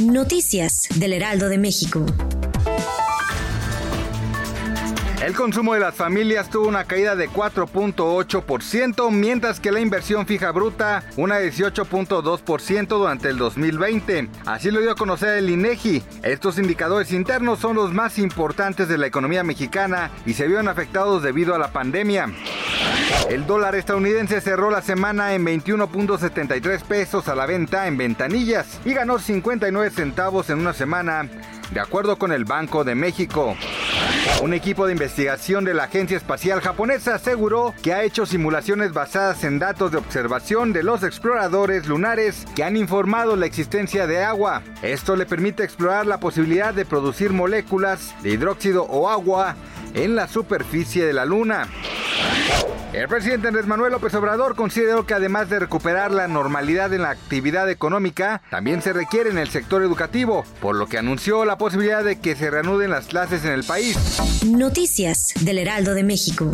Noticias del Heraldo de México. El consumo de las familias tuvo una caída de 4.8%, mientras que la inversión fija bruta una 18.2% durante el 2020. Así lo dio a conocer el INEGI. Estos indicadores internos son los más importantes de la economía mexicana y se vieron afectados debido a la pandemia. El dólar estadounidense cerró la semana en 21.73 pesos a la venta en ventanillas y ganó 59 centavos en una semana, de acuerdo con el Banco de México. Un equipo de investigación de la Agencia Espacial Japonesa aseguró que ha hecho simulaciones basadas en datos de observación de los exploradores lunares que han informado la existencia de agua. Esto le permite explorar la posibilidad de producir moléculas de hidróxido o agua en la superficie de la Luna. El presidente Andrés Manuel López Obrador consideró que además de recuperar la normalidad en la actividad económica, también se requiere en el sector educativo, por lo que anunció la posibilidad de que se reanuden las clases en el país. Noticias del Heraldo de México.